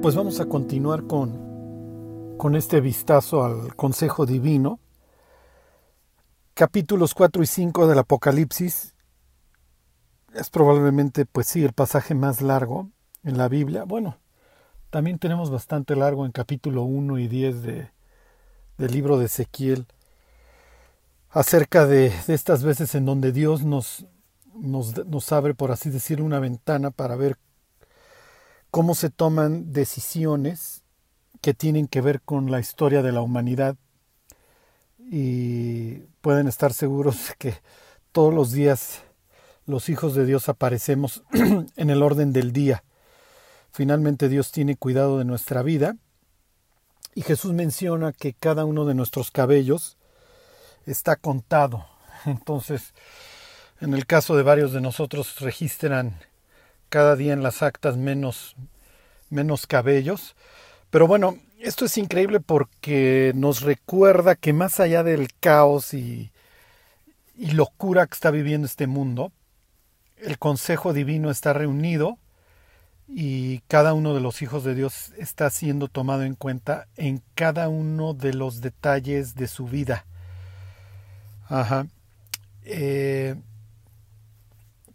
Pues vamos a continuar con, con este vistazo al consejo divino. Capítulos 4 y 5 del Apocalipsis es probablemente, pues sí, el pasaje más largo en la Biblia. Bueno, también tenemos bastante largo en capítulo 1 y 10 de, del libro de Ezequiel acerca de, de, estas veces en donde Dios nos, nos, nos abre, por así decirlo, una ventana para ver cómo se toman decisiones que tienen que ver con la historia de la humanidad y pueden estar seguros que todos los días los hijos de Dios aparecemos en el orden del día. Finalmente Dios tiene cuidado de nuestra vida y Jesús menciona que cada uno de nuestros cabellos está contado. Entonces, en el caso de varios de nosotros registran cada día en las actas menos, menos cabellos. Pero bueno, esto es increíble porque nos recuerda que más allá del caos y, y locura que está viviendo este mundo, el Consejo Divino está reunido y cada uno de los hijos de Dios está siendo tomado en cuenta en cada uno de los detalles de su vida. Ajá. Eh,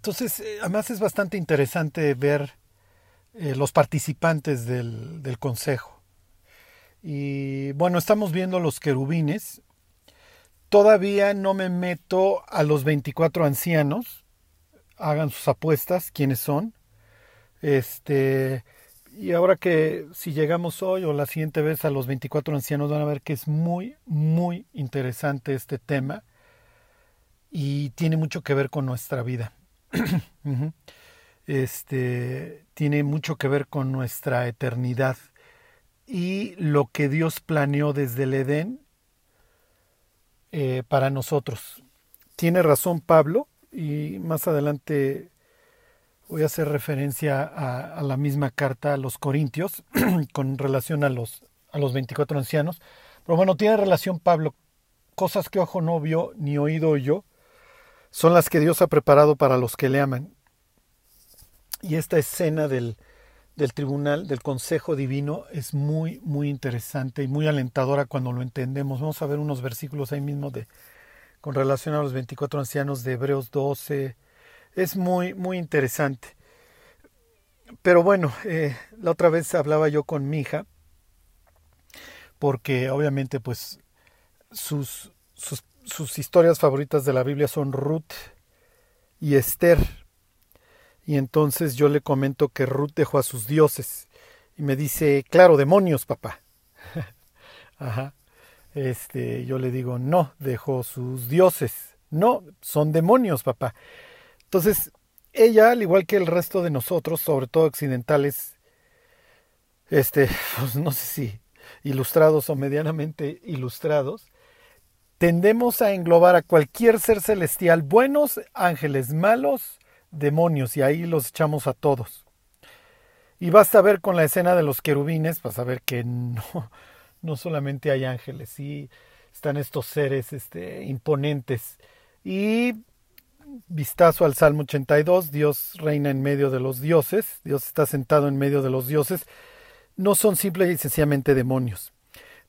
entonces, eh, además es bastante interesante ver eh, los participantes del, del, consejo. Y bueno, estamos viendo los querubines. Todavía no me meto a los 24 ancianos. Hagan sus apuestas, quiénes son. Este, y ahora que si llegamos hoy o la siguiente vez a los 24 ancianos van a ver que es muy, muy interesante este tema y tiene mucho que ver con nuestra vida. este tiene mucho que ver con nuestra eternidad y lo que Dios planeó desde el Edén eh, para nosotros. Tiene razón Pablo y más adelante voy a hacer referencia a, la misma carta a los Corintios con relación a los, a los 24 ancianos. Pero bueno, tiene relación Pablo, cosas que ojo no vio ni oído yo, son las que Dios ha preparado para los que le aman. Y esta escena del, del tribunal, del consejo divino, es muy, muy interesante y muy alentadora cuando lo entendemos. Vamos a ver unos versículos ahí mismo de, con relación a los 24 ancianos de Hebreos 12. Es muy, muy interesante. Pero bueno, eh, la otra vez hablaba yo con mi hija, porque obviamente pues sus, sus sus historias favoritas de la Biblia son Ruth y Esther. Y entonces yo le comento que Ruth dejó a sus dioses. Y me dice, claro, demonios, papá. Ajá. Este, yo le digo, no, dejó sus dioses. No, son demonios, papá. Entonces, ella, al igual que el resto de nosotros, sobre todo occidentales, este, pues no sé si ilustrados o medianamente ilustrados, tendemos a englobar a cualquier ser celestial, buenos, ángeles, malos, demonios, y ahí los echamos a todos. Y basta ver con la escena de los querubines para saber que no, no solamente hay ángeles, sí están estos seres este, imponentes. Y vistazo al Salmo 82, Dios reina en medio de los dioses, Dios está sentado en medio de los dioses, no son simples y sencillamente demonios.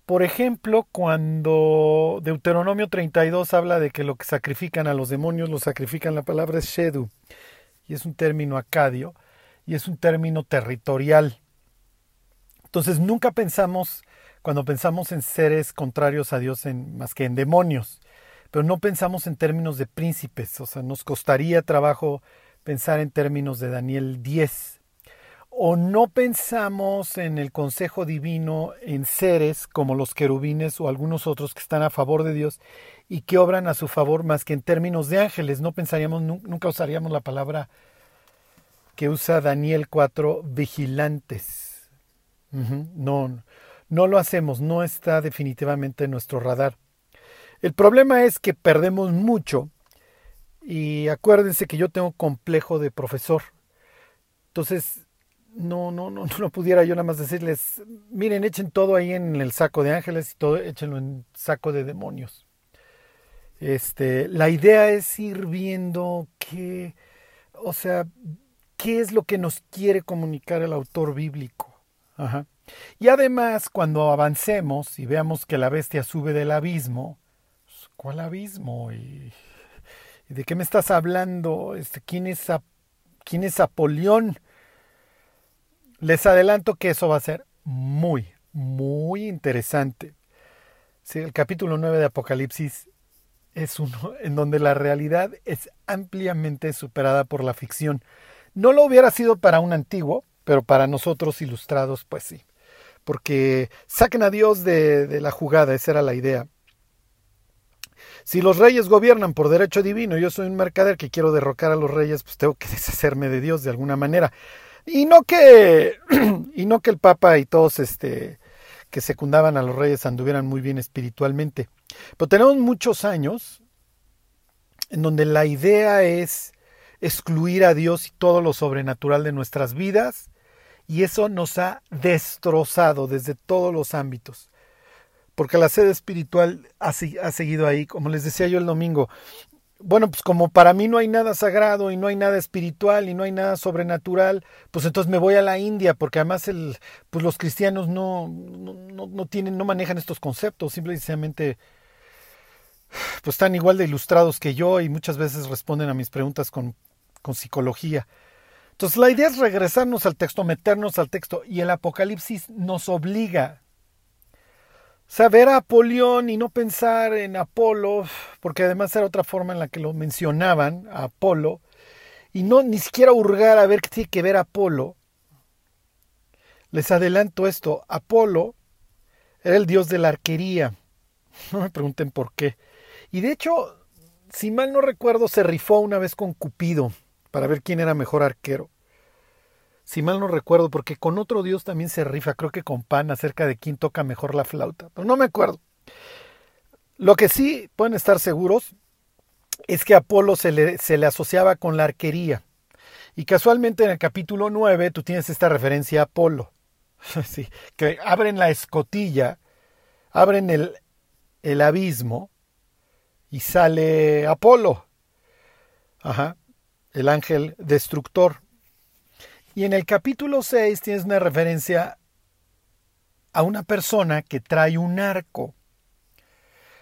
Por ejemplo, cuando Deuteronomio 32 habla de que lo que sacrifican a los demonios lo sacrifican, la palabra es Shedu, y es un término acadio, y es un término territorial. Entonces nunca pensamos, cuando pensamos en seres contrarios a Dios, en, más que en demonios, pero no pensamos en términos de príncipes, o sea, nos costaría trabajo pensar en términos de Daniel 10 o no pensamos en el consejo divino en seres como los querubines o algunos otros que están a favor de Dios y que obran a su favor más que en términos de ángeles. No pensaríamos, nunca usaríamos la palabra que usa Daniel 4, vigilantes. No, no lo hacemos, no está definitivamente en nuestro radar. El problema es que perdemos mucho y acuérdense que yo tengo complejo de profesor. Entonces, no, no, no, no pudiera yo nada más decirles, miren, echen todo ahí en el saco de ángeles y todo, échenlo en saco de demonios. Este, la idea es ir viendo qué, o sea, qué es lo que nos quiere comunicar el autor bíblico. Ajá. Y además, cuando avancemos y veamos que la bestia sube del abismo, pues, ¿cuál abismo? ¿Y, de qué me estás hablando? Este, ¿quién, es ¿Quién es Apolión? Les adelanto que eso va a ser muy, muy interesante. Sí, el capítulo 9 de Apocalipsis es uno en donde la realidad es ampliamente superada por la ficción. No lo hubiera sido para un antiguo, pero para nosotros ilustrados, pues sí. Porque saquen a Dios de, de la jugada, esa era la idea. Si los reyes gobiernan por derecho divino, yo soy un mercader que quiero derrocar a los reyes, pues tengo que deshacerme de Dios de alguna manera. Y no que, y no que el Papa y todos este, que secundaban a los reyes anduvieran muy bien espiritualmente. Pero tenemos muchos años en donde la idea es excluir a Dios y todo lo sobrenatural de nuestras vidas, y eso nos ha destrozado desde todos los ámbitos. Porque la sede espiritual ha, ha seguido ahí, como les decía yo el domingo, bueno, pues como para mí no hay nada sagrado y no hay nada espiritual y no hay nada sobrenatural, pues entonces me voy a la India, porque además el, pues los cristianos no, no, no tienen, no manejan estos conceptos, simplemente pues están igual de ilustrados que yo y muchas veces responden a mis preguntas con, con psicología. Entonces la idea es regresarnos al texto, meternos al texto, y el Apocalipsis nos obliga saber a Apolión y no pensar en Apolo, porque además era otra forma en la que lo mencionaban, a Apolo, y no ni siquiera hurgar a ver qué tiene que ver Apolo. Les adelanto esto, Apolo era el dios de la arquería. No me pregunten por qué. Y de hecho, si mal no recuerdo, se rifó una vez con Cupido para ver quién era mejor arquero si mal no recuerdo, porque con otro dios también se rifa, creo que con Pan, acerca de quién toca mejor la flauta, pero no me acuerdo. Lo que sí pueden estar seguros es que Apolo se le, asociaba con la arquería. Y casualmente en el capítulo 9 tú tienes esta referencia a Apolo. sí, que abren la escotilla, abren el, el abismo y sale Apolo. Ajá, el ángel destructor. Y en el capítulo 6 tienes una referencia a una persona que trae un arco.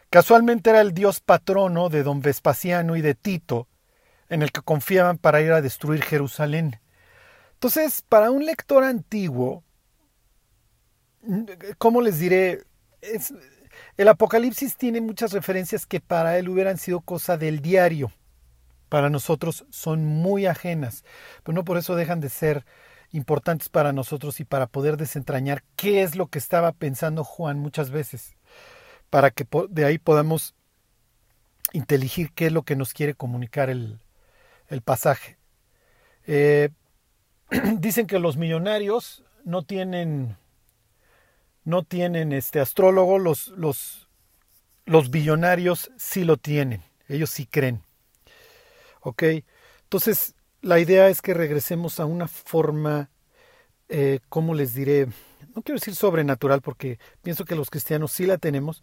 Casualmente era el dios patrono de don Vespasiano y de Tito, en el que confiaban para ir a destruir Jerusalén. Entonces, para un lector antiguo, ¿cómo les diré? el Apocalipsis tiene muchas referencias que para él hubieran sido cosa del diario para nosotros son muy ajenas, pero no por eso dejan de ser importantes para nosotros y para poder desentrañar qué es lo que estaba pensando Juan muchas veces, para que de ahí podamos inteligir qué es lo que nos quiere comunicar el, el pasaje. Eh, dicen que los millonarios no tienen no tienen este astrólogo, los, los, los billonarios sí lo tienen, ellos sí creen. ¿Ok? Entonces, la idea es que regresemos a una forma, eh, ¿cómo les diré? No quiero decir sobrenatural porque pienso que los cristianos sí la tenemos,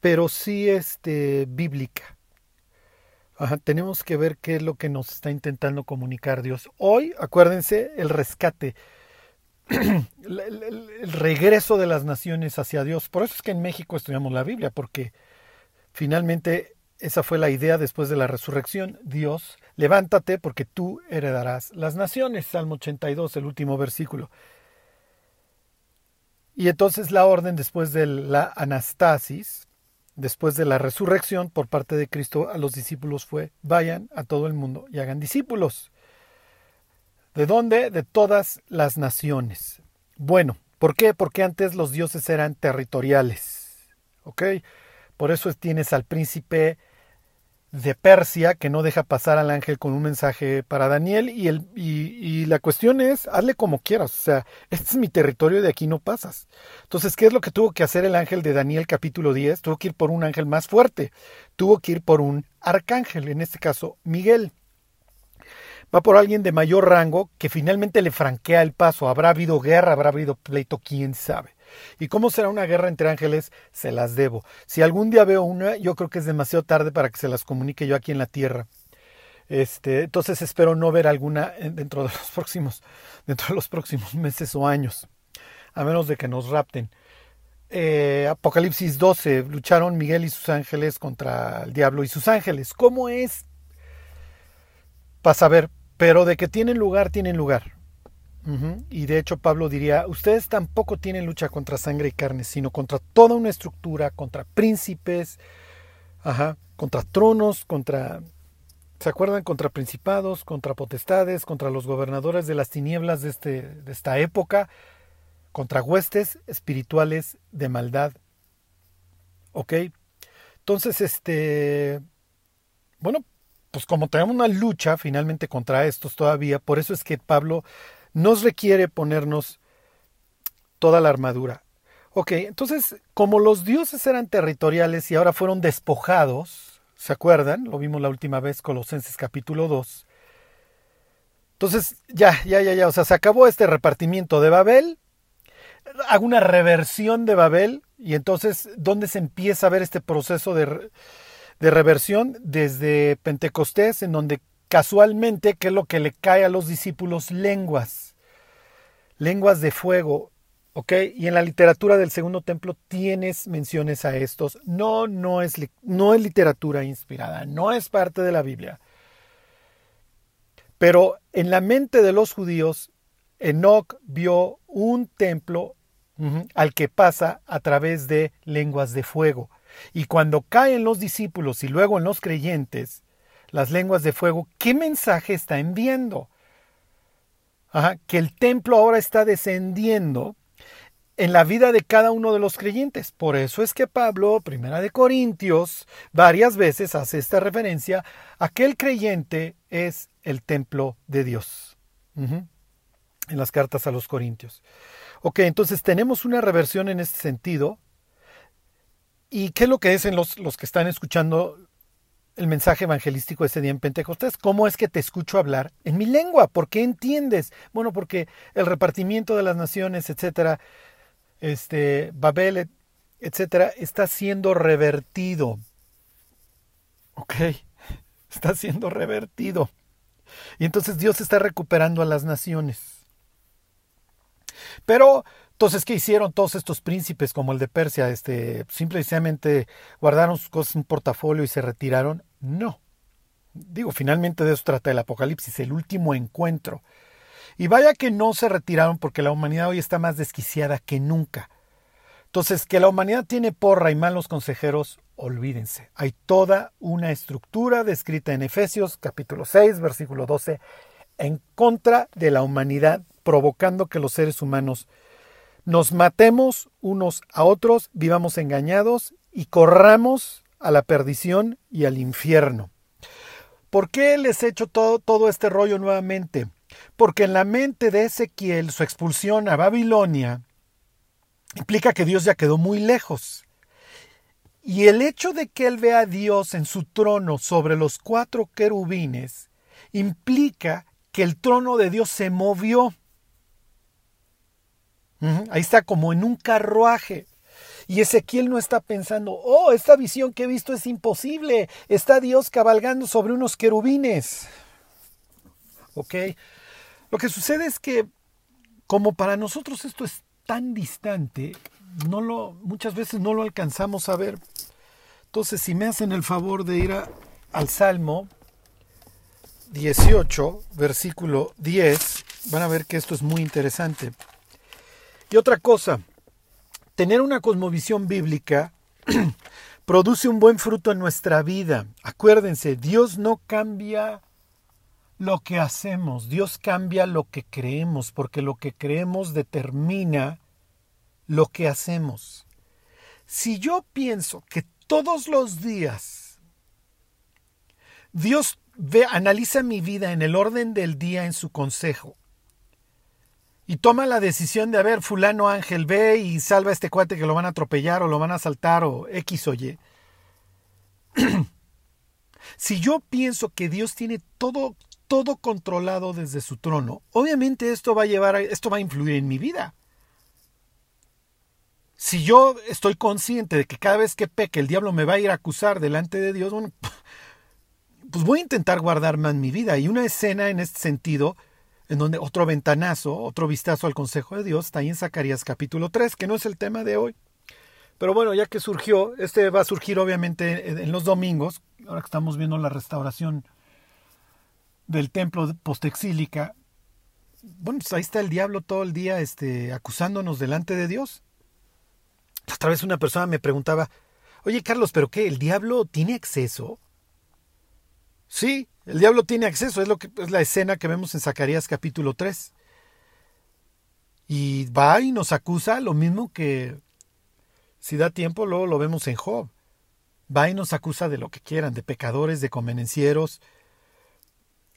pero sí este, bíblica. tenemos que ver qué es lo que nos está intentando comunicar Dios. Hoy, acuérdense, el rescate, el, regreso de las naciones hacia Dios. Por eso es que en México estudiamos la Biblia, porque finalmente esa fue la idea después de la resurrección. Dios, levántate porque tú heredarás las naciones. Salmo 82, el último versículo. Y entonces la orden después de la anastasis, después de la resurrección por parte de Cristo a los discípulos fue, vayan a todo el mundo y hagan discípulos. ¿De dónde? De todas las naciones. Bueno, ¿por qué? Porque antes los dioses eran territoriales. ¿Ok? Por eso tienes al príncipe de Persia que no deja pasar al ángel con un mensaje para Daniel y, el, y, la cuestión es, hazle como quieras, o sea, este es mi territorio, de aquí no pasas. Entonces, ¿qué es lo que tuvo que hacer el ángel de Daniel capítulo 10? Tuvo que ir por un ángel más fuerte, tuvo que ir por un arcángel, en este caso Miguel. Va por alguien de mayor rango que finalmente le franquea el paso. Habrá habido guerra, habrá habido pleito, quién sabe. ¿Y cómo será una guerra entre ángeles? Se las debo. Si algún día veo una, yo creo que es demasiado tarde para que se las comunique yo aquí en la tierra. Este, entonces espero no ver alguna dentro de los próximos, dentro de los próximos meses o años. a menos de que nos rapten. Eh, Apocalipsis 12, lucharon Miguel y sus ángeles contra el diablo y sus ángeles. ¿Cómo es? Para saber, pero de que tienen lugar, tienen lugar. Y de hecho Pablo diría, ustedes tampoco tienen lucha contra sangre y carne, sino contra toda una estructura, contra príncipes, ajá, contra tronos, contra, ¿se acuerdan? Contra principados, contra potestades, contra los gobernadores de las tinieblas de, este, de esta época, contra huestes espirituales de maldad. ¿Ok? Entonces, este, bueno, pues como tenemos una lucha finalmente contra estos todavía, por eso es que Pablo nos requiere ponernos toda la armadura. Ok, entonces, como los dioses eran territoriales y ahora fueron despojados, ¿se acuerdan? Lo vimos la última vez, Colosenses capítulo 2. Entonces, ya, ya, ya, ya, o sea, se acabó este repartimiento de Babel, hago una reversión de Babel, y entonces, ¿dónde se empieza a ver este proceso de, de reversión? Desde Pentecostés, en donde casualmente, ¿qué es lo que le cae a los discípulos? Lenguas. Lenguas de fuego. ¿Ok? Y en la literatura del segundo templo tienes menciones a estos. No, no es, no es literatura inspirada, no es parte de la Biblia. Pero en la mente de los judíos, Enoch vio un templo al que pasa a través de lenguas de fuego. Y cuando caen los discípulos y luego en los creyentes, las lenguas de fuego, ¿qué mensaje está enviando? que el templo ahora está descendiendo en la vida de cada uno de los creyentes. Por eso es que Pablo, primera de Corintios, varias veces hace esta referencia a que el creyente es el templo de Dios. En las cartas a los Corintios. Ok, entonces tenemos una reversión en este sentido. ¿Y qué es lo que dicen los, los que están escuchando el mensaje evangelístico ese día en Pentecostés. ¿Cómo es que te escucho hablar en mi lengua? ¿Por qué entiendes? Bueno, porque el repartimiento de las naciones, etcétera, este, Babel, etcétera, está siendo revertido. ¿Ok? Está siendo revertido. Y entonces Dios está recuperando a las naciones. Pero entonces, ¿qué hicieron todos estos príncipes como el de Persia? Este, simplemente guardaron sus cosas en un portafolio y se retiraron. No. Digo, finalmente de eso trata el Apocalipsis, el último encuentro. Y vaya que no se retiraron porque la humanidad hoy está más desquiciada que nunca. Entonces, que la humanidad tiene porra y malos consejeros, olvídense. Hay toda una estructura descrita en Efesios capítulo 6, versículo 12, en contra de la humanidad, provocando que los seres humanos nos matemos unos a otros, vivamos engañados y corramos a la perdición y al infierno. ¿Por qué les he hecho todo, todo este rollo nuevamente? Porque en la mente de Ezequiel su expulsión a Babilonia implica que Dios ya quedó muy lejos. Y el hecho de que él vea a Dios en su trono sobre los cuatro querubines implica que el trono de Dios se movió. Ahí está como en un carruaje. Y Ezequiel no está pensando, oh, esta visión que he visto es imposible. Está Dios cabalgando sobre unos querubines. ¿Ok? Lo que sucede es que, como para nosotros esto es tan distante, no lo, muchas veces no lo alcanzamos a ver. Entonces, si me hacen el favor de ir al Salmo 18, versículo 10, van a ver que esto es muy interesante. Y otra cosa, tener una cosmovisión bíblica produce un buen fruto en nuestra vida. Acuérdense, Dios no cambia lo que hacemos, Dios cambia lo que creemos, porque lo que creemos determina lo que hacemos. Si yo pienso que todos los días Dios ve, analiza mi vida en el orden del día en su consejo y toma la decisión de, a ver, fulano Ángel, ve y salva a este cuate que lo van a atropellar o lo van a asaltar o X o Y. si yo pienso que Dios tiene todo, todo controlado desde su trono, obviamente esto va a llevar, esto va a influir en mi vida. Si yo estoy consciente de que cada vez que peque el diablo me va a ir a acusar delante de Dios, pues voy a intentar guardar más mi vida. Y una escena en este sentido en donde otro ventanazo, otro vistazo al consejo de Dios, está ahí en Zacarías capítulo 3, que no es el tema de hoy. Pero bueno, ya que surgió, este va a surgir obviamente en los domingos, ahora que estamos viendo la restauración del templo postexílica, bueno, pues ahí está el diablo todo el día este, acusándonos delante de Dios. Otra vez una persona me preguntaba, oye Carlos, ¿pero qué? ¿El diablo tiene acceso? Sí, el diablo tiene acceso, es, lo que, es la escena que vemos en Zacarías capítulo 3. Y va y nos acusa lo mismo que, si da tiempo, luego lo vemos en Job. Va y nos acusa de lo que quieran, de pecadores, de convenencieros,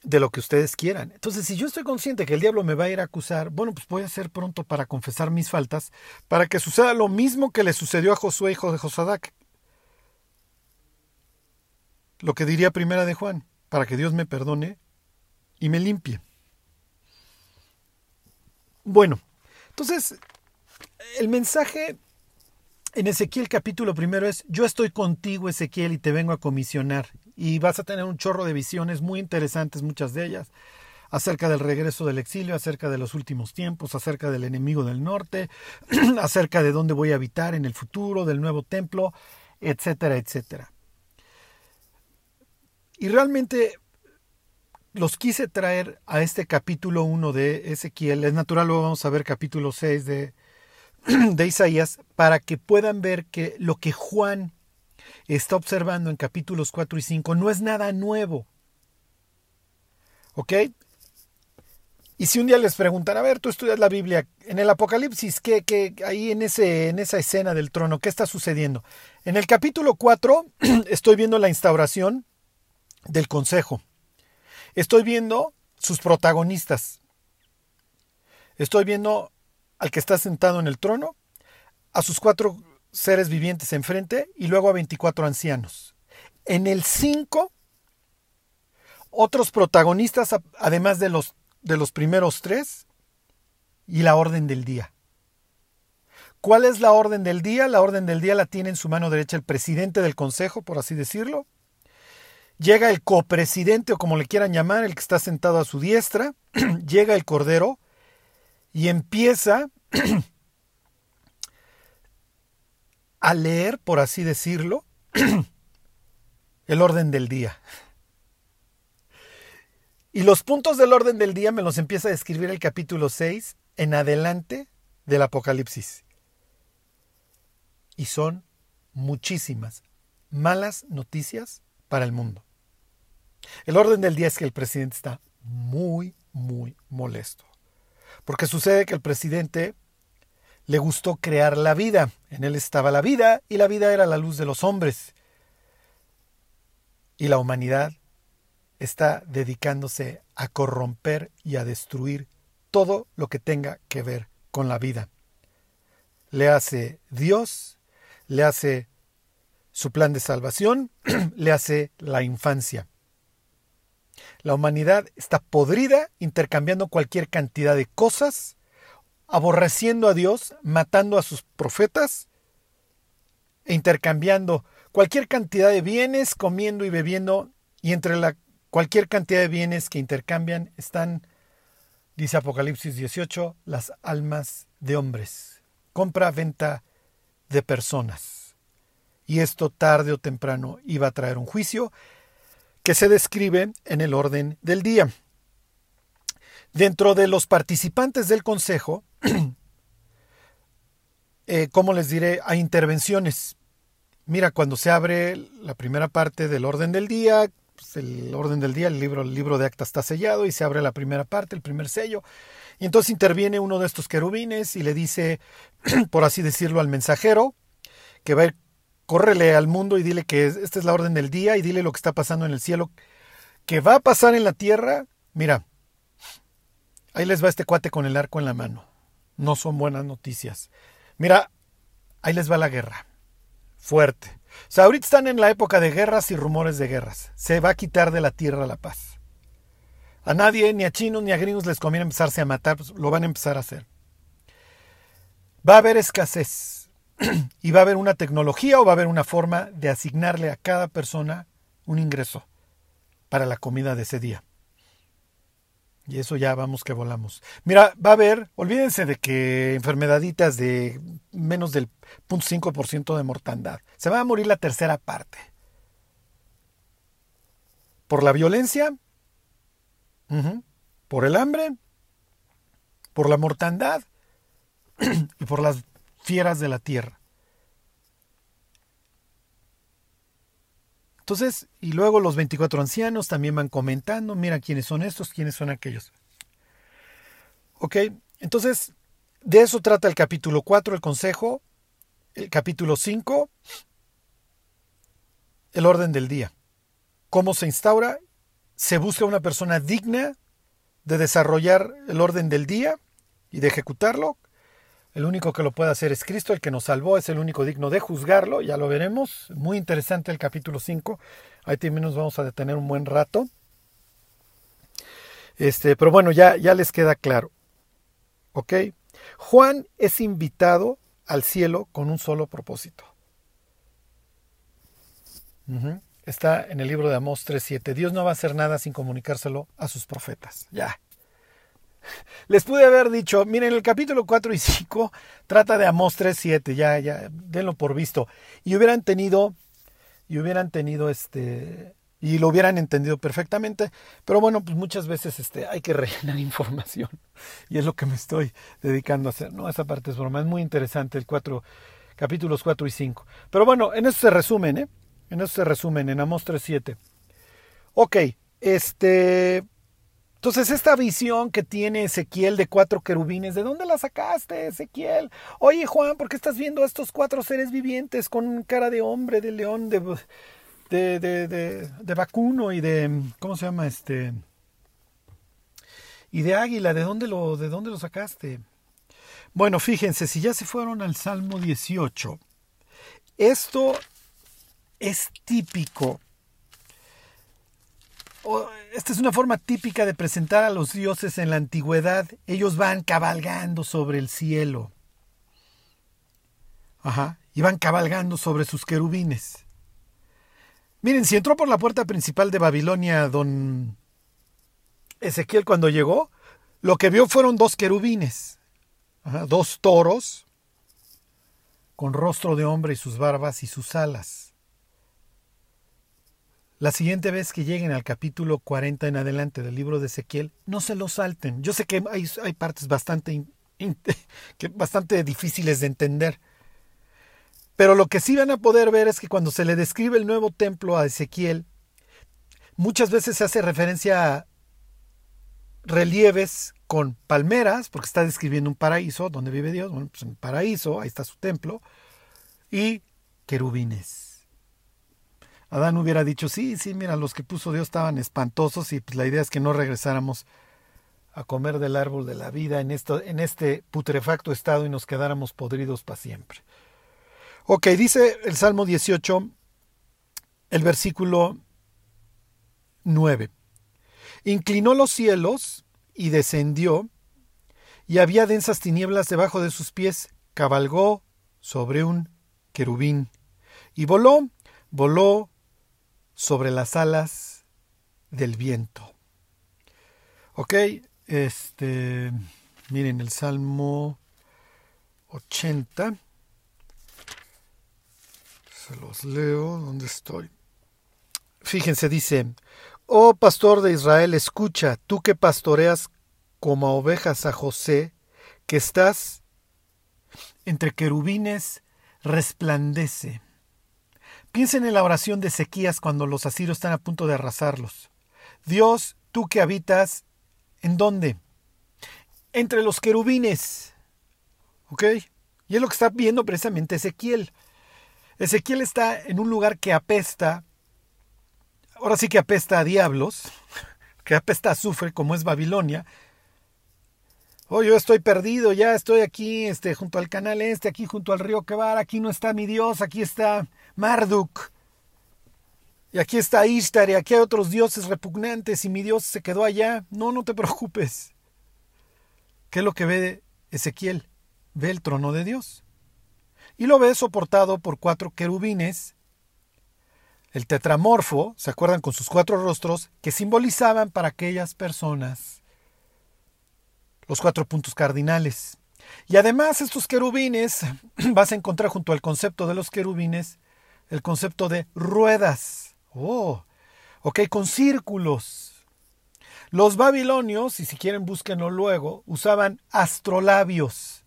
de lo que ustedes quieran. Entonces, si yo estoy consciente que el diablo me va a ir a acusar, bueno, pues voy a ser pronto para confesar mis faltas, para que suceda lo mismo que le sucedió a Josué, hijo de Josadac. Lo que diría primera de Juan para que Dios me perdone y me limpie. Bueno, entonces, el mensaje en Ezequiel capítulo primero es, yo estoy contigo Ezequiel y te vengo a comisionar. Y vas a tener un chorro de visiones muy interesantes, muchas de ellas, acerca del regreso del exilio, acerca de los últimos tiempos, acerca del enemigo del norte, acerca de dónde voy a habitar en el futuro, del nuevo templo, etcétera, etcétera. Y realmente los quise traer a este capítulo 1 de Ezequiel. Es natural, luego vamos a ver capítulo 6 de, de Isaías, para que puedan ver que lo que Juan está observando en capítulos 4 y 5 no es nada nuevo. ¿Ok? Y si un día les preguntan, a ver, tú estudias la Biblia, en el Apocalipsis, ¿qué, qué ahí en, ese, en esa escena del trono, qué está sucediendo? En el capítulo 4 estoy viendo la instauración del consejo. Estoy viendo sus protagonistas. Estoy viendo al que está sentado en el trono, a sus cuatro seres vivientes enfrente y luego a 24 ancianos. En el 5, otros protagonistas, además de los, de los primeros tres, y la orden del día. ¿Cuál es la orden del día? La orden del día la tiene en su mano derecha el presidente del consejo, por así decirlo, Llega el copresidente o como le quieran llamar, el que está sentado a su diestra, llega el cordero y empieza a leer, por así decirlo, el orden del día. Y los puntos del orden del día me los empieza a describir el capítulo 6 en adelante del Apocalipsis. Y son muchísimas malas noticias para el mundo. El orden del día es que el presidente está muy, muy molesto. Porque sucede que el presidente le gustó crear la vida. En él estaba la vida y la vida era la luz de los hombres. Y la humanidad está dedicándose a corromper y a destruir todo lo que tenga que ver con la vida. Le hace Dios, le hace su plan de salvación, le hace la infancia. La humanidad está podrida intercambiando cualquier cantidad de cosas, aborreciendo a Dios, matando a sus profetas e intercambiando cualquier cantidad de bienes, comiendo y bebiendo, y entre la cualquier cantidad de bienes que intercambian están, dice Apocalipsis 18, las almas de hombres. Compra, venta de personas. Y esto tarde o temprano iba a traer un juicio que se describe en el orden del día. Dentro de los participantes del Consejo, eh, como les diré, hay intervenciones. Mira, cuando se abre la primera parte del orden del día, pues, el orden del día, el libro, el libro de acta está sellado y se abre la primera parte, el primer sello. Y entonces interviene uno de estos querubines y le dice, por así decirlo, al mensajero, que va a ir córrele al mundo y dile que esta es la orden del día y dile lo que está pasando en el cielo, que va a pasar en la tierra. Mira, ahí les va este cuate con el arco en la mano. No son buenas noticias. Mira, ahí les va la guerra. Fuerte. O sea, ahorita están en la época de guerras y rumores de guerras. Se va a quitar de la tierra la paz. A nadie, ni a chinos ni a gringos les conviene empezarse a matar, pues lo van a empezar a hacer. Va a haber escasez y va a haber una tecnología o va a haber una forma de asignarle a cada persona un ingreso para la comida de ese día. Y eso ya vamos que volamos. Mira, va a haber, olvídense de que enfermedaditas de menos del 0.5% de mortandad. Se va a morir la tercera parte. Por la violencia, por el hambre, por la mortandad y por las fieras de la tierra. Entonces, y luego los 24 ancianos también van comentando, mira quiénes son estos, quiénes son aquellos. Ok, entonces, de eso trata el capítulo 4, el consejo, el capítulo 5, el orden del día. ¿Cómo se instaura? Se busca una persona digna de desarrollar el orden del día y de ejecutarlo. El único que lo puede hacer es Cristo, el que nos salvó, es el único digno de juzgarlo, ya lo veremos. Muy interesante el capítulo 5. Ahí también nos vamos a detener un buen rato. Este, pero bueno, ya, ya les queda claro. ¿Ok? Juan es invitado al cielo con un solo propósito. Está en el libro de Amós 3.7. Dios no va a hacer nada sin comunicárselo a sus profetas. Ya. Les pude haber dicho, miren, el capítulo 4 y 5 trata de Amós 3.7, ya, ya, denlo por visto. Y hubieran tenido, y hubieran tenido este, y lo hubieran entendido perfectamente. Pero bueno, pues muchas veces este, hay que rellenar información. Y es lo que me estoy dedicando a hacer. No, esa parte es broma, es muy interesante el 4, capítulos 4 y 5. Pero bueno, en eso se resumen, ¿eh? En eso se resumen, en Amós 3.7. Ok, este, entonces, esta visión que tiene Ezequiel de cuatro querubines, ¿de dónde la sacaste, Ezequiel? Oye, Juan, ¿por qué estás viendo a estos cuatro seres vivientes con cara de hombre, de león, de, de, de, de, vacuno y de. ¿Cómo se llama este? Y de águila, ¿de dónde lo, de dónde lo sacaste? Bueno, fíjense, si ya se fueron al Salmo 18, esto es típico esta es una forma típica de presentar a los dioses en la antigüedad. Ellos van cabalgando sobre el cielo. Ajá. Y van cabalgando sobre sus querubines. Miren, si entró por la puerta principal de Babilonia don Ezequiel cuando llegó, lo que vio fueron dos querubines, dos toros con rostro de hombre y sus barbas y sus alas. La siguiente vez que lleguen al capítulo 40 en adelante del libro de Ezequiel, no se lo salten. Yo sé que hay, partes bastante, bastante difíciles de entender. Pero lo que sí van a poder ver es que cuando se le describe el nuevo templo a Ezequiel, muchas veces se hace referencia a relieves con palmeras, porque está describiendo un paraíso donde vive Dios, bueno, pues en paraíso, ahí está su templo, y querubines. Adán hubiera dicho, sí, sí, mira, los que puso Dios estaban espantosos y pues la idea es que no regresáramos a comer del árbol de la vida en, esto, en este putrefacto estado y nos quedáramos podridos para siempre. Ok, dice el Salmo 18, el versículo 9. Inclinó los cielos y descendió, y había densas tinieblas debajo de sus pies, cabalgó sobre un querubín, y voló, voló sobre las alas del viento. Ok, este, miren el Salmo 80. Se los leo, ¿dónde estoy? Fíjense, dice, Oh pastor de Israel, escucha, tú que pastoreas como ovejas a José, que estás entre querubines, resplandece. Piensen en la oración de Ezequías cuando los asirios están a punto de arrasarlos. Dios, tú que habitas, ¿en dónde? Entre los querubines. ¿Ok? Y es lo que está viendo precisamente Ezequiel. Ezequiel está en un lugar que apesta, ahora sí que apesta a diablos, que apesta a azufre, como es Babilonia. Oh, yo estoy perdido, ya estoy aquí, este, junto al canal este, aquí junto al río Quebar, aquí no está mi Dios, aquí está Marduk. Y aquí está Ishtar y aquí hay otros dioses repugnantes y mi Dios se quedó allá. No, no te preocupes. ¿Qué es lo que ve Ezequiel? Ve el trono de Dios. Y lo ve soportado por cuatro querubines. El tetramorfo, ¿se acuerdan? Con sus cuatro rostros, que simbolizaban para aquellas personas los cuatro puntos cardinales. Y además estos querubines, vas a encontrar junto al concepto de los querubines el concepto de ruedas. Oh, ok, con círculos. Los babilonios, y si quieren búsquenlo luego, usaban astrolabios.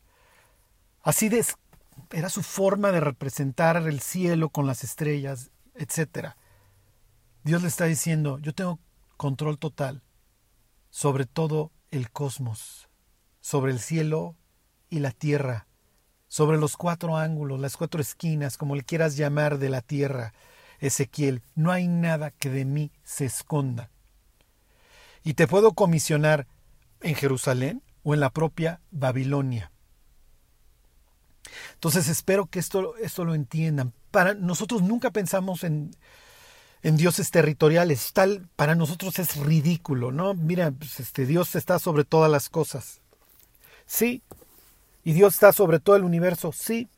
Así era su forma de representar el cielo con las estrellas, etc. Dios le está diciendo, yo tengo control total sobre todo el cosmos, sobre el cielo y la tierra, sobre los cuatro ángulos, las cuatro esquinas, como le quieras llamar de la tierra. Ezequiel, no hay nada que de mí se esconda y te puedo comisionar en Jerusalén o en la propia Babilonia. Entonces espero que esto, esto lo entiendan. Para nosotros nunca pensamos en, en dioses territoriales. Tal para nosotros es ridículo, ¿no? Mira, pues, este Dios está sobre todas las cosas. Sí. Y Dios está sobre todo el universo, sí.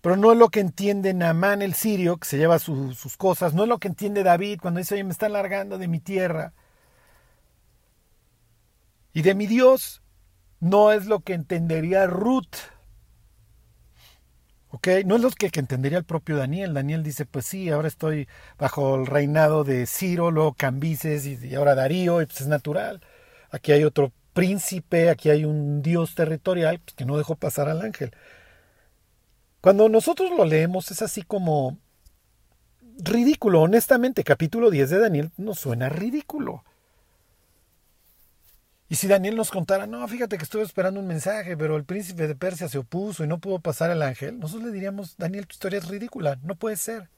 Pero no es lo que entiende Naamán el sirio, que se lleva sus cosas, no es lo que entiende David cuando dice, oye, me están largando de mi tierra. Y de mi Dios no es lo que entendería Ruth. ¿Ok? No es lo que, entendería el propio Daniel. Daniel dice, pues sí, ahora estoy bajo el reinado de Ciro, luego Cambises y, ahora Darío, y pues es natural. Aquí hay otro príncipe, aquí hay un dios territorial pues, que no dejó pasar al ángel. Cuando nosotros lo leemos es así como ridículo, honestamente, capítulo 10 de Daniel nos suena ridículo. Y si Daniel nos contara, no, fíjate que estuve esperando un mensaje, pero el príncipe de Persia se opuso y no pudo pasar el ángel, nosotros le diríamos, Daniel, tu historia es ridícula, no puede ser.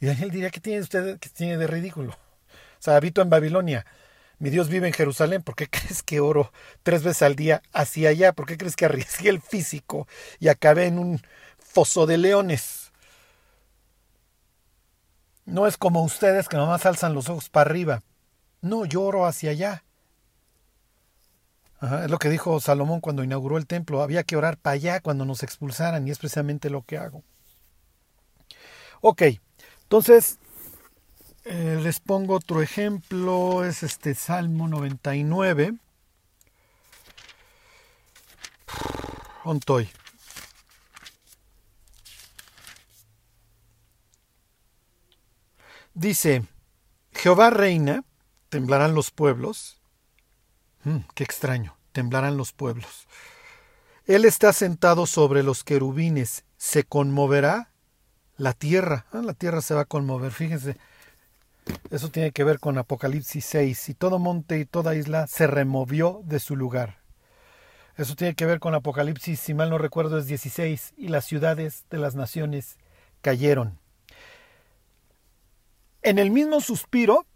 Y Daniel diría, ¿qué tiene usted que tiene de ridículo? O sea, habito en Babilonia, mi Dios vive en Jerusalén, ¿por qué crees que oro tres veces al día hacia allá? ¿Por qué crees que arriesgué el físico y acabé en un foso de leones? No es como ustedes que nomás alzan los ojos para arriba. No, yo oro hacia allá es lo que dijo Salomón cuando inauguró el templo. Había que orar para allá cuando nos expulsaran y es precisamente lo que hago. Ok, entonces eh, les pongo otro ejemplo. Es este Salmo 99. Ontoy. Dice, Jehová reina, temblarán los pueblos, Mm, qué extraño, temblarán los pueblos. Él está sentado sobre los querubines, se conmoverá la tierra. Ah, la tierra se va a conmover, fíjense. Eso tiene que ver con Apocalipsis 6. Y todo monte y toda isla se removió de su lugar. Eso tiene que ver con Apocalipsis, si mal no recuerdo, es 16. Y las ciudades de las naciones cayeron. En el mismo suspiro,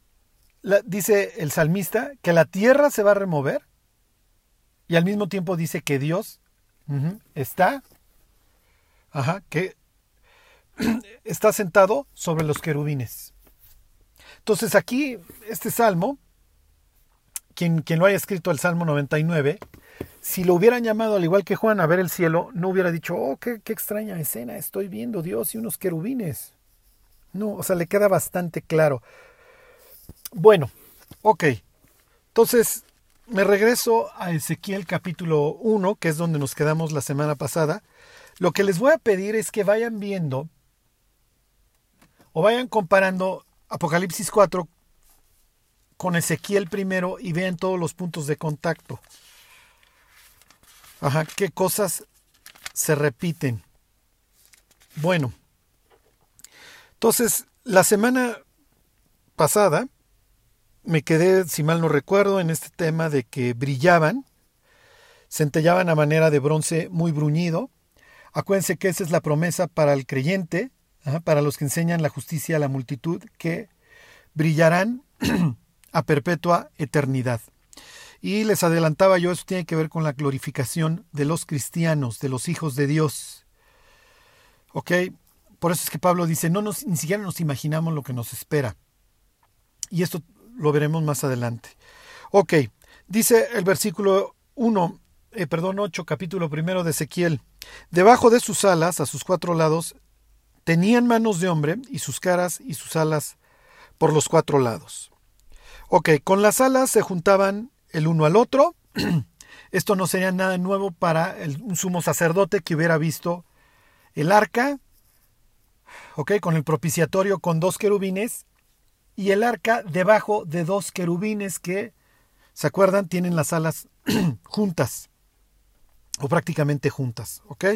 dice el salmista que la tierra se va a remover y al mismo tiempo dice que Dios está, ajá, que está sentado sobre los querubines. Entonces aquí, este salmo, quien, quien lo haya escrito el Salmo 99, si lo hubieran llamado al igual que Juan a ver el cielo, no hubiera dicho, oh, qué, qué extraña escena, estoy viendo Dios y unos querubines. No, o sea, le queda bastante claro. Bueno, ok. Entonces, me regreso a Ezequiel capítulo 1, que es donde nos quedamos la semana pasada. Lo que les voy a pedir es que vayan viendo o vayan comparando Apocalipsis 4 con Ezequiel primero y vean todos los puntos de contacto. Ajá, qué cosas se repiten. Bueno, entonces, la semana pasada me quedé, si mal no recuerdo, en este tema de que brillaban, centellaban a manera de bronce muy bruñido. Acuérdense que esa es la promesa para el creyente, para los que enseñan la justicia a la multitud, que brillarán a perpetua eternidad. Y les adelantaba yo, eso tiene que ver con la glorificación de los cristianos, de los hijos de Dios. ¿Ok? Por eso es que Pablo dice, no nos, ni siquiera nos imaginamos lo que nos espera. Y esto lo veremos más adelante. Ok, dice el versículo 1, eh, perdón, 8, capítulo primero de Ezequiel. Debajo de sus alas, a sus cuatro lados, tenían manos de hombre y sus caras y sus alas por los cuatro lados. Ok, con las alas se juntaban el uno al otro Esto no sería nada nuevo para el, un sumo sacerdote que hubiera visto el arca, ¿ok? Con el propiciatorio con dos querubines y el arca debajo de dos querubines que, ¿se acuerdan? Tienen las alas juntas o prácticamente juntas, ¿ok?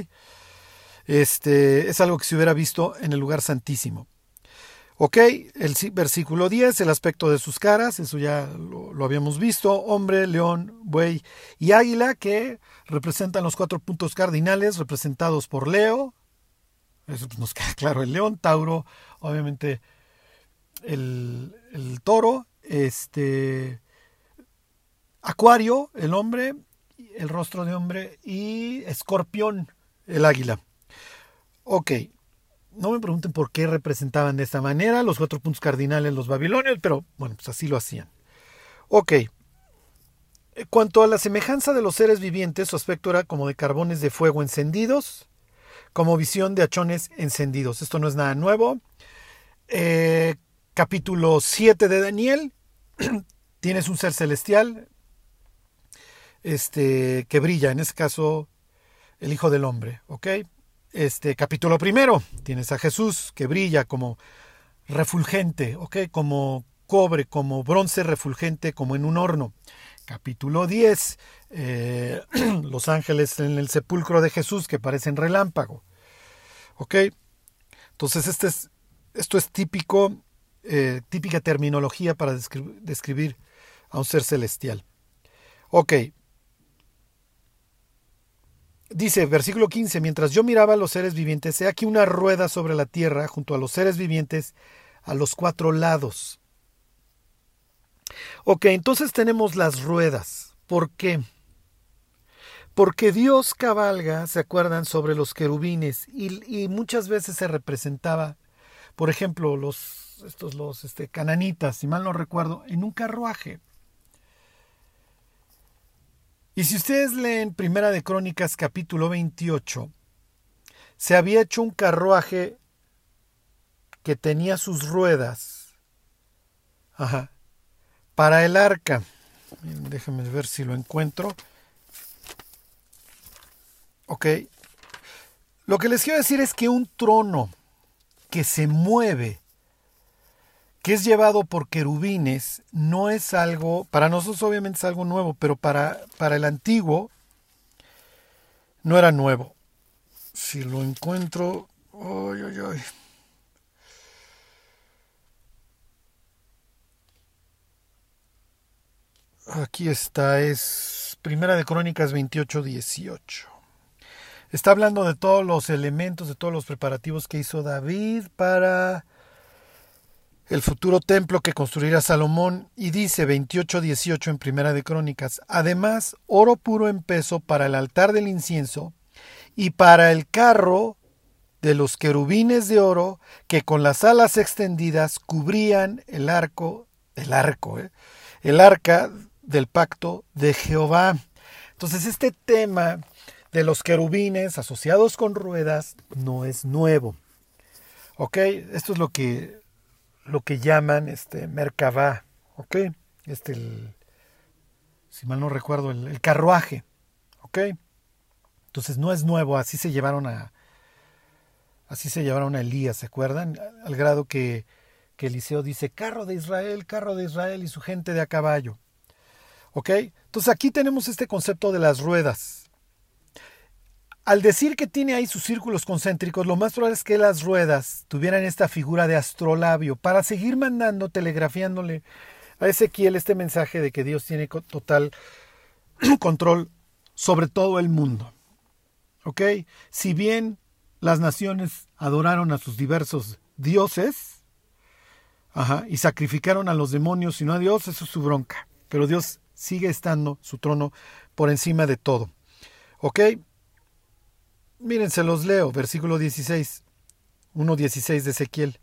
Este es algo que se hubiera visto en el lugar santísimo. Ok, el versículo 10, el aspecto de sus caras, eso ya lo, habíamos visto, hombre, león, buey y águila, que representan los cuatro puntos cardinales representados por Leo, eso pues nos queda claro, el león, Tauro, obviamente el, el toro, este, Acuario, el hombre, el rostro de hombre y Escorpión, el águila. Ok, no me pregunten por qué representaban de esta manera los cuatro puntos cardinales los babilonios, pero bueno, pues así lo hacían. Ok. Cuanto a la semejanza de los seres vivientes, su aspecto era como de carbones de fuego encendidos, como visión de hachones encendidos. Esto no es nada nuevo. Eh, capítulo 7 de Daniel. Tienes un ser celestial este, que brilla, en este caso el Hijo del Hombre. ¿ok? Este capítulo primero. Tienes a Jesús que brilla como refulgente, ¿ok? Como cobre, como bronce refulgente, como en un horno. Capítulo 10, eh, los ángeles en el sepulcro de Jesús que parecen relámpago. ¿Ok? Entonces, este es, esto es típico, eh, típica terminología para describir a un ser celestial. Ok, Dice, versículo 15, mientras yo miraba a los seres vivientes, he aquí una rueda sobre la tierra junto a los seres vivientes a los cuatro lados. Ok, entonces tenemos las ruedas. ¿Por qué? Porque Dios cabalga, ¿se acuerdan?, sobre los querubines y, y muchas veces se representaba, por ejemplo, los, estos, los este, cananitas, si mal no recuerdo, en un carruaje. Y si ustedes leen Primera de Crónicas capítulo 28, se había hecho un carruaje que tenía sus ruedas para el arca. Déjenme ver si lo encuentro. Ok. Lo que les quiero decir es que un trono que se mueve que es llevado por querubines, no es algo, para nosotros obviamente es algo nuevo, pero para, para el antiguo no era nuevo. Si lo encuentro. Aquí está, es Primera de Crónicas 28, 18. Está hablando de todos los elementos, de todos los preparativos que hizo David para el futuro templo que construirá Salomón y dice 28:18 en Primera de Crónicas, además oro puro en peso para el altar del incienso y para el carro de los querubines de oro que con las alas extendidas cubrían el arco, el arco, ¿eh? el arca del pacto de Jehová. Entonces este tema de los querubines asociados con ruedas no es nuevo. ¿Ok? Esto es lo que lo que llaman este Merkabah, ¿ok? Este, el, si mal no recuerdo, el, carruaje, ¿ok? Entonces no es nuevo, así se llevaron a, así se llevaron a Elías, ¿se acuerdan? Al grado que, que Eliseo dice, carro de Israel, carro de Israel y su gente de a caballo, ¿ok? Entonces aquí tenemos este concepto de las ruedas, al decir que tiene ahí sus círculos concéntricos, lo más probable es que las ruedas tuvieran esta figura de astrolabio para seguir mandando, telegrafiándole a Ezequiel este mensaje de que Dios tiene total control sobre todo el mundo. ¿Ok? Si bien las naciones adoraron a sus diversos dioses y sacrificaron a los demonios y no a Dios, eso es su bronca. Pero Dios sigue estando su trono por encima de todo. ¿Ok? Miren, se los leo, versículo 16, 1.16 de Ezequiel.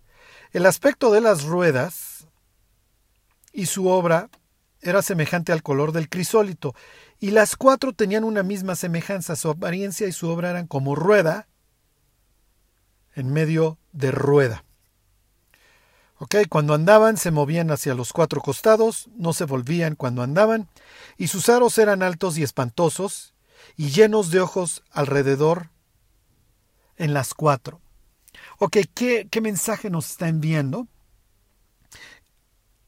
El aspecto de las ruedas y su obra era semejante al color del crisólito, y las cuatro tenían una misma semejanza, su apariencia y su obra eran como rueda en medio de rueda. ¿Ok? Cuando andaban se movían hacia los cuatro costados, no se volvían cuando andaban, y sus aros eran altos y espantosos, y llenos de ojos alrededor en las cuatro. Ok, ¿qué, qué mensaje nos está enviando?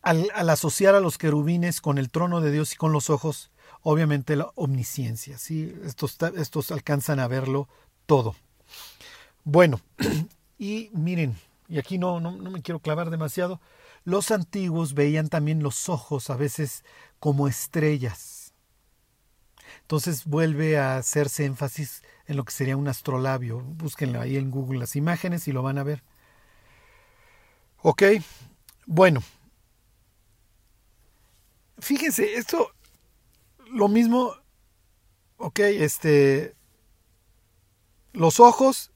Al, al, asociar a los querubines con el trono de Dios y con los ojos, obviamente la omnisciencia, ¿sí? Estos, estos alcanzan a verlo todo. Bueno, y miren, y aquí no, no, no me quiero clavar demasiado, los antiguos veían también los ojos a veces como estrellas. Entonces vuelve a hacerse énfasis en lo que sería un astrolabio. Búsquenlo ahí en Google las imágenes y lo van a ver. Ok, bueno. Fíjense, esto, lo mismo, ok, este, los ojos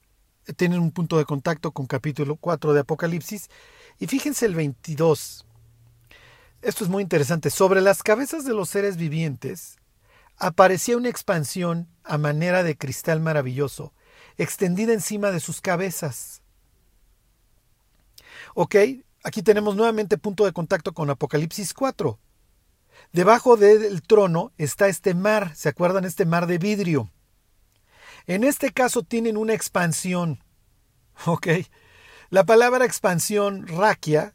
tienen un punto de contacto con capítulo 4 de Apocalipsis. Y fíjense el 22. Esto es muy interesante. Sobre las cabezas de los seres vivientes aparecía una expansión a manera de cristal maravilloso, extendida encima de sus cabezas. Ok, aquí tenemos nuevamente punto de contacto con Apocalipsis 4. Debajo del trono está este mar, ¿se acuerdan? Este mar de vidrio. En este caso tienen una expansión. ¿Ok? La palabra expansión, raquia,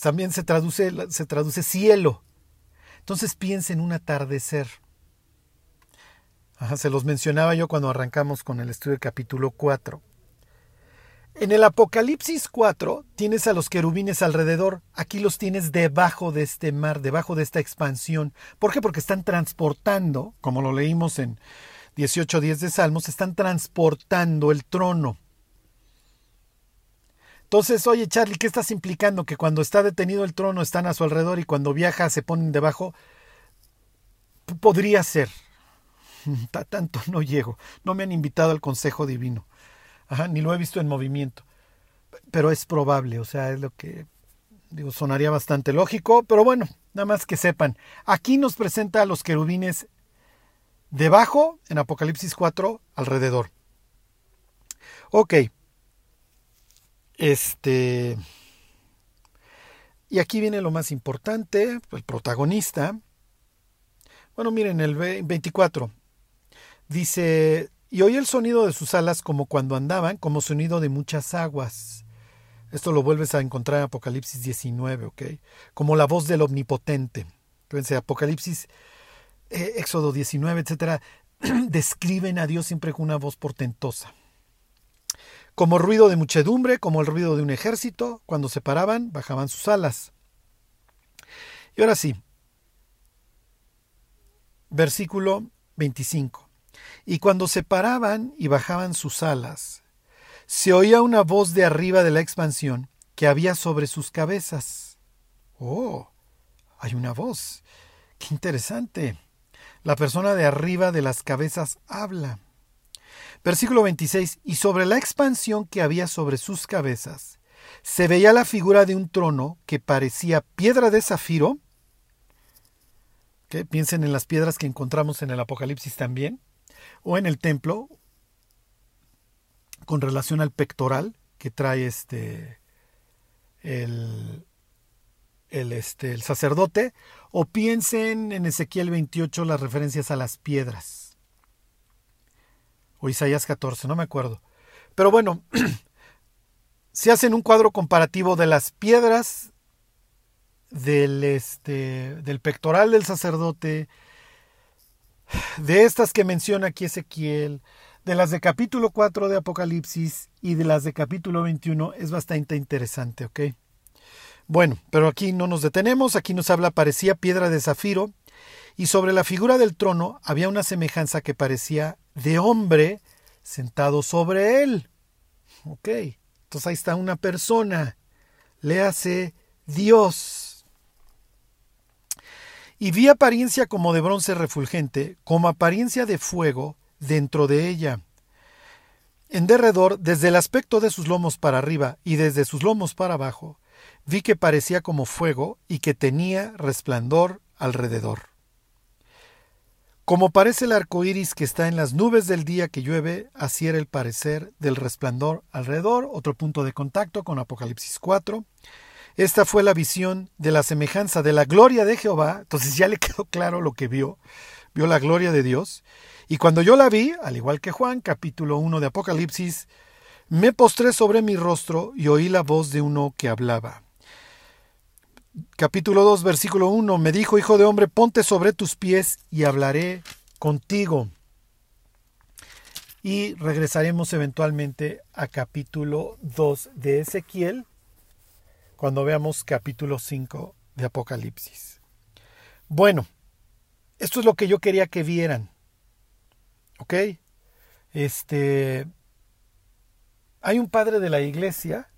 también se traduce, se traduce cielo. Entonces piensen en un atardecer. Se los mencionaba yo cuando arrancamos con el estudio del capítulo 4. En el Apocalipsis 4 tienes a los querubines alrededor, aquí los tienes debajo de este mar, debajo de esta expansión. ¿Por qué? Porque están transportando, como lo leímos en 18.10 de Salmos, están transportando el trono. Entonces, oye Charlie, ¿qué estás implicando? Que cuando está detenido el trono están a su alrededor y cuando viaja se ponen debajo. Podría ser. Tanto no llego. No me han invitado al Consejo Divino. Ni lo he visto en movimiento. Pero es probable, o sea, es lo que sonaría bastante lógico, pero bueno, nada más que sepan. Aquí nos presenta a los querubines Debajo, en Apocalipsis 4, alrededor. Ok. Este. Y aquí viene lo más importante, el protagonista. Bueno, miren, el 24. Dice, y oí el sonido de sus alas como cuando andaban, como sonido de muchas aguas. Esto lo vuelves a encontrar en Apocalipsis 19, ¿ok? Como la voz del omnipotente. Fíjense, Apocalipsis eh, Éxodo 19, etcétera, describen a Dios siempre con una voz portentosa. Como ruido de muchedumbre, como el ruido de un ejército, cuando se paraban, bajaban sus alas. Y ahora sí, versículo 25. Y cuando se paraban y bajaban sus alas, se oía una voz de arriba de la expansión que había sobre sus cabezas. Oh, hay una voz. Qué interesante. La persona de arriba de las cabezas habla. Versículo 26. Y sobre la expansión que había sobre sus cabezas, se veía la figura de un trono que parecía piedra de zafiro. Piensen en las piedras que encontramos en el Apocalipsis también, o en el templo, con relación al pectoral que trae este el, el, este, el sacerdote, o piensen en Ezequiel 28 las referencias a las piedras. O Isaías 14, no me acuerdo. Pero bueno, se hacen un cuadro comparativo de las piedras del, este, del pectoral del sacerdote, de estas que menciona aquí Ezequiel, de las de capítulo 4 de Apocalipsis y de las de capítulo 21 es bastante interesante, ¿ok? Bueno, pero aquí no nos detenemos, aquí nos habla parecía piedra de zafiro, y sobre la figura del trono había una semejanza que parecía de hombre sentado sobre él. Ok, entonces ahí está una persona, le hace Dios. Y vi apariencia como de bronce refulgente, como apariencia de fuego dentro de ella. En derredor, desde el aspecto de sus lomos para arriba y desde sus lomos para abajo, vi que parecía como fuego y que tenía resplandor alrededor. Como parece el arco iris que está en las nubes del día que llueve, así era el parecer del resplandor alrededor. Otro punto de contacto con Apocalipsis 4. Esta fue la visión de la semejanza de la gloria de Jehová. Entonces ya le quedó claro lo que vio. Vio la gloria de Dios. Y cuando yo la vi, al igual que Juan, capítulo 1 de Apocalipsis, me postré sobre mi rostro y oí la voz de uno que hablaba. Capítulo 2, versículo 1. Me dijo, Hijo de hombre, ponte sobre tus pies y hablaré contigo. Y regresaremos eventualmente a capítulo 2 de Ezequiel, cuando veamos capítulo 5 de Apocalipsis. Bueno, esto es lo que yo quería que vieran. ¿Ok? Este. Hay un padre de la iglesia,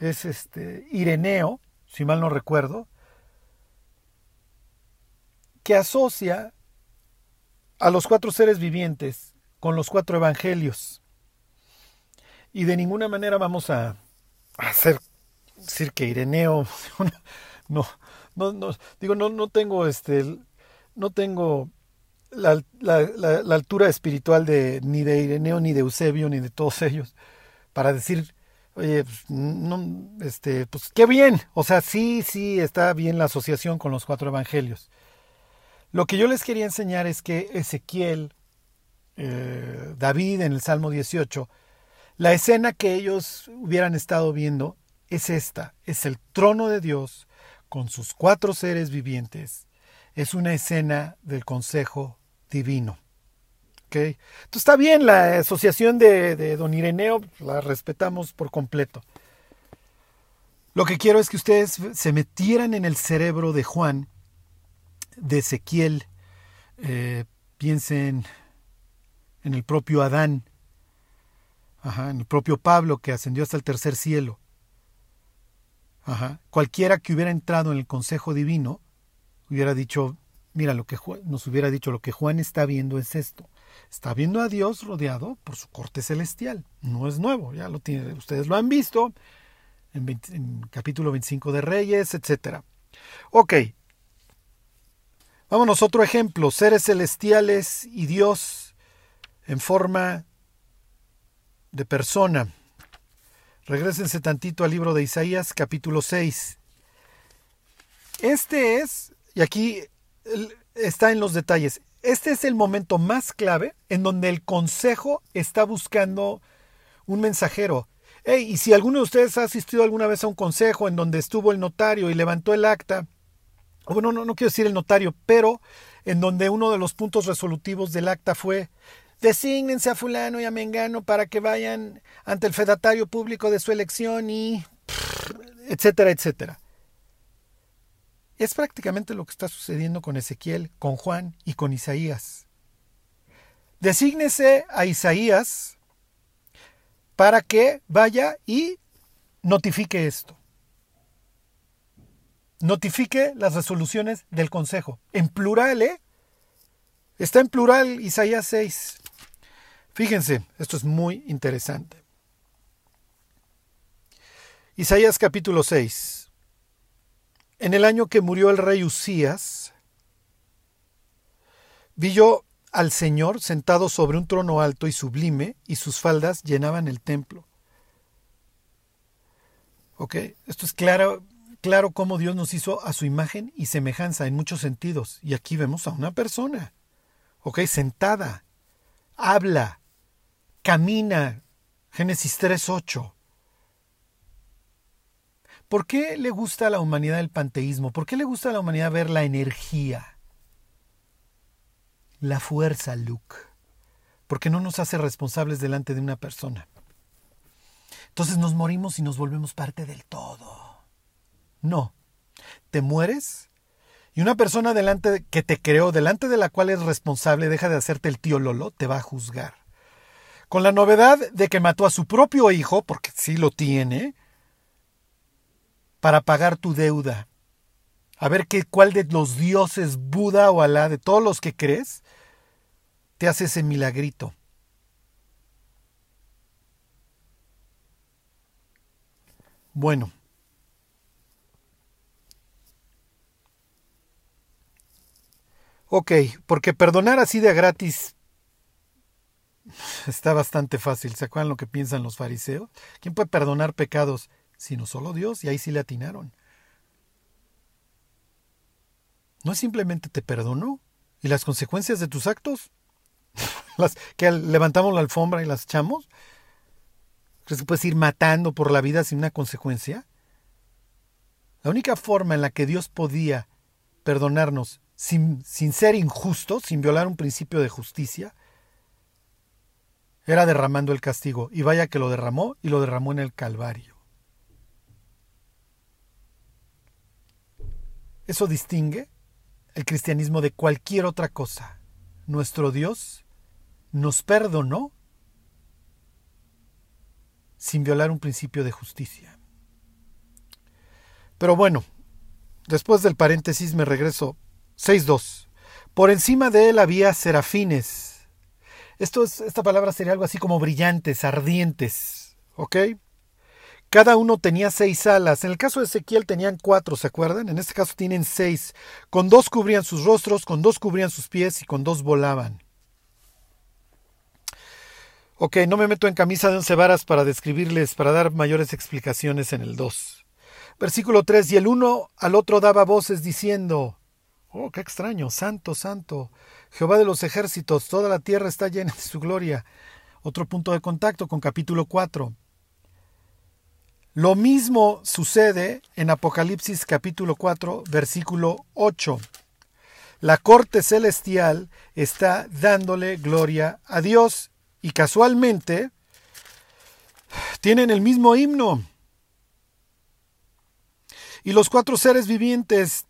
es este Ireneo, si mal no recuerdo, que asocia a los cuatro seres vivientes con los cuatro evangelios. Y de ninguna manera vamos a hacer decir que Ireneo no, no, no, digo, no, no tengo este no tengo la, la, altura espiritual de ni de Ireneo, ni de Eusebio, ni de todos ellos, para decir, oye, pues, este, pues qué bien, o sea, sí, sí, está bien la asociación con los cuatro evangelios. Lo que yo les quería enseñar es que Ezequiel, eh, David en el Salmo 18, la escena que ellos hubieran estado viendo es esta, es el trono de Dios con sus cuatro seres vivientes. Es una escena del consejo divino. ¿Okay? Entonces está bien la asociación de, don Ireneo, la respetamos por completo. Lo que quiero es que ustedes se metieran en el cerebro de Juan, de Ezequiel, eh, piensen en el propio Adán, en el propio Pablo que ascendió hasta el tercer cielo. Cualquiera que hubiera entrado en el consejo divino hubiera dicho, Mira, lo que nos hubiera dicho, lo que Juan está viendo es esto. Está viendo a Dios rodeado por su corte celestial. No es nuevo, ya lo tiene, ustedes lo han visto en, en capítulo 25 de Reyes, etc. Ok. Vámonos otro ejemplo. Seres celestiales y Dios en forma de persona. Regrésense tantito al libro de Isaías, capítulo 6. Este es, y aquí está en los detalles. Este es el momento más clave en donde el consejo está buscando un mensajero. y si alguno de ustedes ha asistido alguna vez a un consejo en donde estuvo el notario y levantó el acta, bueno, no, no quiero decir el notario, pero en donde uno de los puntos resolutivos del acta fue desígnense a fulano y a mengano para que vayan ante el fedatario público de su elección y etcétera, etcétera. Es prácticamente lo que está sucediendo con Ezequiel, con Juan y con Isaías. Desígnese a Isaías para que vaya y notifique esto. Notifique las resoluciones del Consejo. En plural, ¿eh? Está en plural Isaías 6. Fíjense, esto es muy interesante. Isaías capítulo 6. En el año que murió el rey Usías, vi yo al Señor sentado sobre un trono alto y sublime, y sus faldas llenaban el templo. Ok, esto es claro, claro cómo Dios nos hizo a su imagen y semejanza en muchos sentidos. Y aquí vemos a una persona, ok, sentada, habla, camina. Génesis 3.8. ¿Por qué le gusta a la humanidad el panteísmo? ¿Por qué le gusta a la humanidad ver la energía? La fuerza, Luke. Porque no nos hace responsables delante de una persona. Entonces nos morimos y nos volvemos parte del todo. No. Te mueres y una persona delante que te creó, delante de la cual es responsable, deja de hacerte el tío Lolo, te va a juzgar. Con la novedad de que mató a su propio hijo, porque sí lo tiene, para pagar tu deuda. A ver qué, cuál de los dioses, Buda o Alá, de todos los que crees, te hace ese milagrito. Bueno. Ok, porque perdonar así de gratis está bastante fácil. ¿Se acuerdan lo que piensan los fariseos? ¿Quién puede perdonar pecados? sino solo Dios, y ahí sí le atinaron. no es simplemente te perdono y las consecuencias de tus actos, las que levantamos la alfombra y las echamos. ¿Crees que puedes ir matando por la vida sin una consecuencia? La única forma en la que Dios podía perdonarnos sin, sin ser injusto, sin violar un principio de justicia, era derramando el castigo. Y vaya que lo derramó y lo derramó en el Calvario. Eso distingue el cristianismo de cualquier otra cosa. Nuestro Dios nos perdonó sin violar un principio de justicia. Pero bueno, después del paréntesis me regreso 6.2. Por encima de él había serafines. Esto es, esta palabra sería algo así como brillantes, ardientes. ¿Ok? Cada uno tenía seis alas. En el caso de Ezequiel tenían cuatro, ¿se acuerdan? En este caso tienen seis. Con dos cubrían sus rostros, con dos cubrían sus pies y con dos volaban. Ok, no me meto en camisa de once varas para describirles, para dar mayores explicaciones en el 2. Versículo 3. Y el uno al otro daba voces diciendo, Oh, qué extraño, santo, santo, Jehová de los ejércitos, toda la tierra está llena de su gloria. Otro punto de contacto con capítulo 4. Lo mismo sucede en Apocalipsis capítulo 4, versículo 8. La corte celestial está dándole gloria a Dios y casualmente tienen el mismo himno. Y los cuatro seres vivientes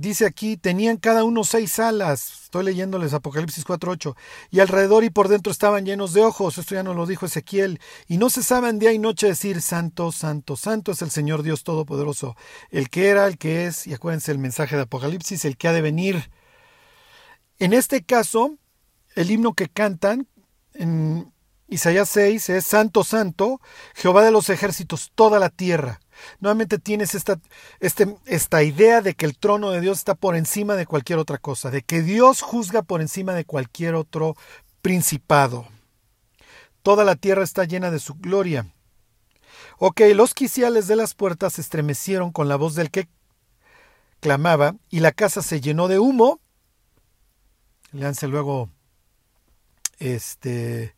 dice aquí, tenían cada uno seis alas. Estoy leyéndoles Apocalipsis 4.8. Y alrededor y por dentro estaban llenos de ojos. Esto ya nos lo dijo Ezequiel. Y no cesaban día y noche decir, Santo, Santo, Santo es el Señor Dios Todopoderoso. El que era, el que es. Y acuérdense el mensaje de Apocalipsis, el que ha de venir. En este caso, el himno que cantan en Isaías 6 es Santo, Santo, Jehová de los ejércitos, toda la tierra. Nuevamente tienes esta, este, esta idea de que el trono de Dios está por encima de cualquier otra cosa, de que Dios juzga por encima de cualquier otro principado. Toda la tierra está llena de su gloria. Ok, los quiciales de las puertas se estremecieron con la voz del que clamaba y la casa se llenó de humo. Leanse luego este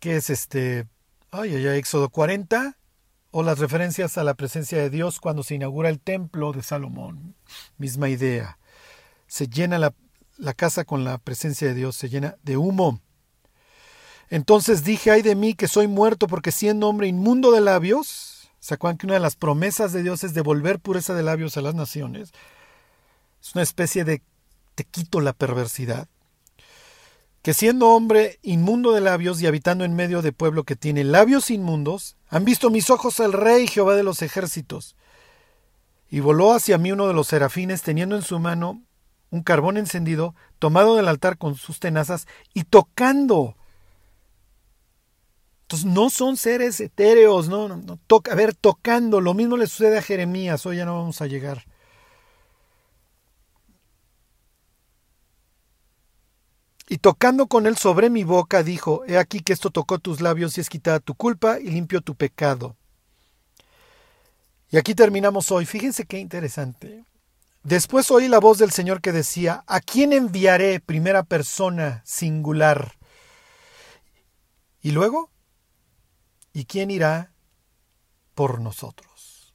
¿qué es este Ay, ay, ay, Éxodo 40 o las referencias a la presencia de Dios cuando se inaugura el templo de Salomón. Misma idea. Se llena la, la casa con la presencia de Dios, se llena de humo. Entonces dije, ay de mí que soy muerto porque siendo hombre inmundo de labios, ¿se acuerdan que una de las promesas de Dios es devolver pureza de labios a las naciones? Es una especie de te quito la perversidad que siendo hombre inmundo de labios y habitando en medio de pueblo que tiene labios inmundos, han visto mis ojos al rey Jehová de los ejércitos. Y voló hacia mí uno de los serafines, teniendo en su mano un carbón encendido, tomado del altar con sus tenazas y tocando. Entonces no son seres etéreos, no, no, no a ver, tocando. Lo mismo le sucede a Jeremías, hoy ya no vamos a llegar. Y tocando con él sobre mi boca, dijo, He aquí que esto tocó tus labios y es quitada tu culpa y limpio tu pecado. Y aquí terminamos hoy. Fíjense qué interesante. Después oí la voz del Señor que decía, ¿a quién enviaré primera persona singular? Y luego, ¿y quién irá por nosotros?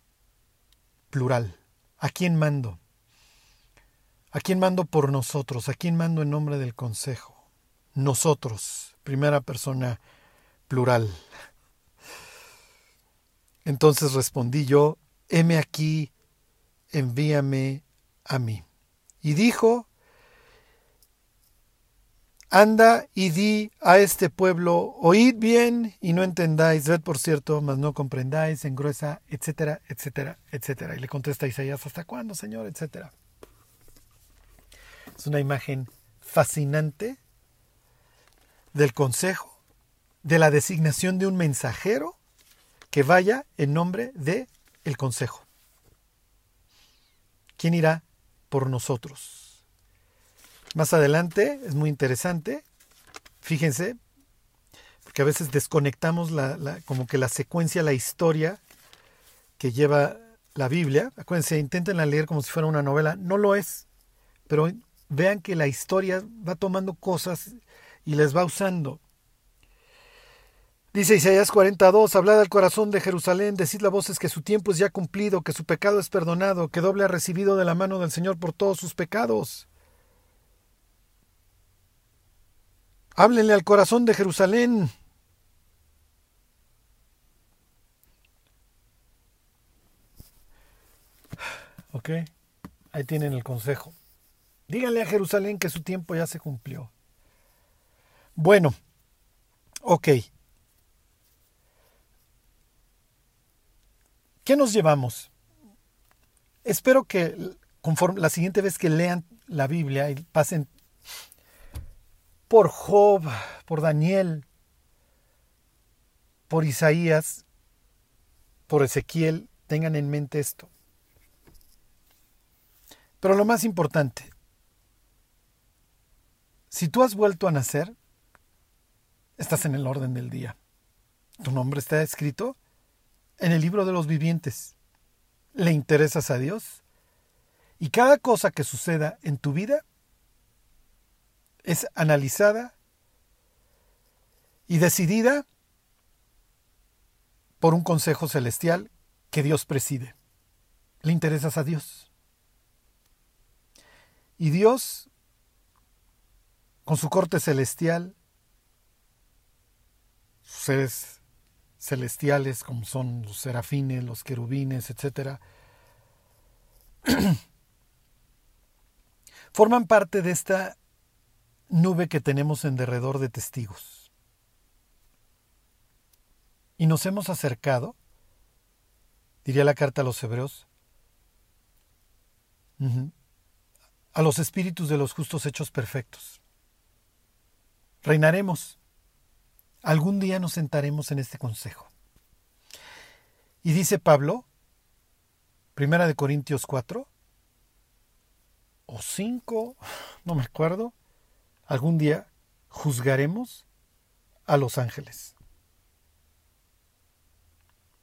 Plural. ¿A quién mando? ¿A quién mando por nosotros? ¿A quién mando en nombre del Consejo? Nosotros, primera persona plural. Entonces respondí yo, heme aquí, envíame a mí. Y dijo, Anda y di a este pueblo, oíd bien y no entendáis, ved por cierto, mas no comprendáis, engruesa, etcétera, etcétera, etcétera. Y le contesta Isaías, ¿hasta cuándo, Señor? etcétera. Es una imagen fascinante del consejo, de la designación de un mensajero que vaya en nombre de el consejo. ¿Quién irá por nosotros? Más adelante es muy interesante. Fíjense, porque a veces desconectamos la, como que la secuencia, la historia que lleva la Biblia, acuérdense, intenten leer como si fuera una novela, no lo es, pero vean que la historia va tomando cosas y les va usando. Dice Isaías 42, hablad al corazón de Jerusalén, decid a voces que su tiempo es ya cumplido, que su pecado es perdonado, que doble ha recibido de la mano del Señor por todos sus pecados. Háblenle al corazón de Jerusalén. Ok, ahí tienen el consejo. Díganle a Jerusalén que su tiempo ya se cumplió. Bueno, ok. ¿Qué nos llevamos? Espero que conforme la siguiente vez que lean la Biblia y pasen por Job, por Daniel, por Isaías, por Ezequiel, tengan en mente esto. Pero lo más importante, si tú has vuelto a nacer, estás en el orden del día. Tu nombre está escrito en el libro de los vivientes. Le interesas a Dios. Y cada cosa que suceda en tu vida es analizada y decidida por un consejo celestial que Dios preside. Le interesas a Dios. Y Dios, con su corte celestial, sus seres celestiales como son los serafines, los querubines, etc., forman parte de esta nube que tenemos en derredor de testigos. Y nos hemos acercado, diría la carta a los hebreos, a los espíritus de los justos hechos perfectos. Reinaremos Algún día nos sentaremos en este consejo. Y dice Pablo, Primera de Corintios 4 o 5, no me acuerdo, algún día juzgaremos a los ángeles.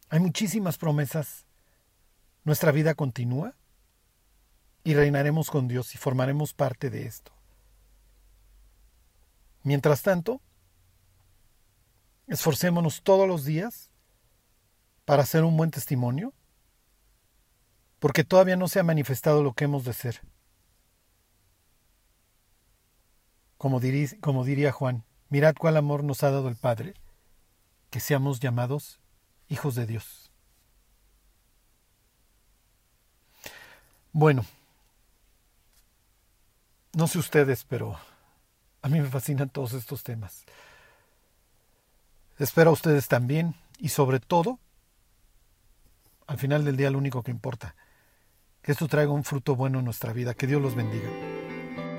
Hay muchísimas promesas. Nuestra vida continúa y reinaremos con Dios y formaremos parte de esto. Mientras tanto, Esforcémonos todos los días para hacer un buen testimonio, porque todavía no se ha manifestado lo que hemos de ser. Como como diría Juan, mirad cuál amor nos ha dado el Padre, que seamos llamados hijos de Dios. Bueno, no sé ustedes, pero a mí me fascinan todos estos temas. Espero a ustedes también y sobre todo, al final del día lo único que importa, que esto traiga un fruto bueno en nuestra vida, que Dios los bendiga.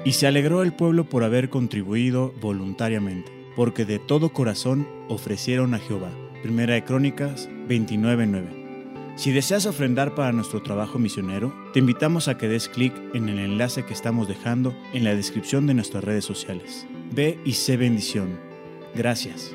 Y se alegró el pueblo por haber contribuido voluntariamente, porque de todo corazón ofrecieron a Jehová. Primera de Crónicas 29:9. Si deseas ofrendar para nuestro trabajo misionero, te invitamos a que des clic en el enlace que estamos dejando en la descripción de nuestras redes sociales. Ve y sé bendición. Gracias.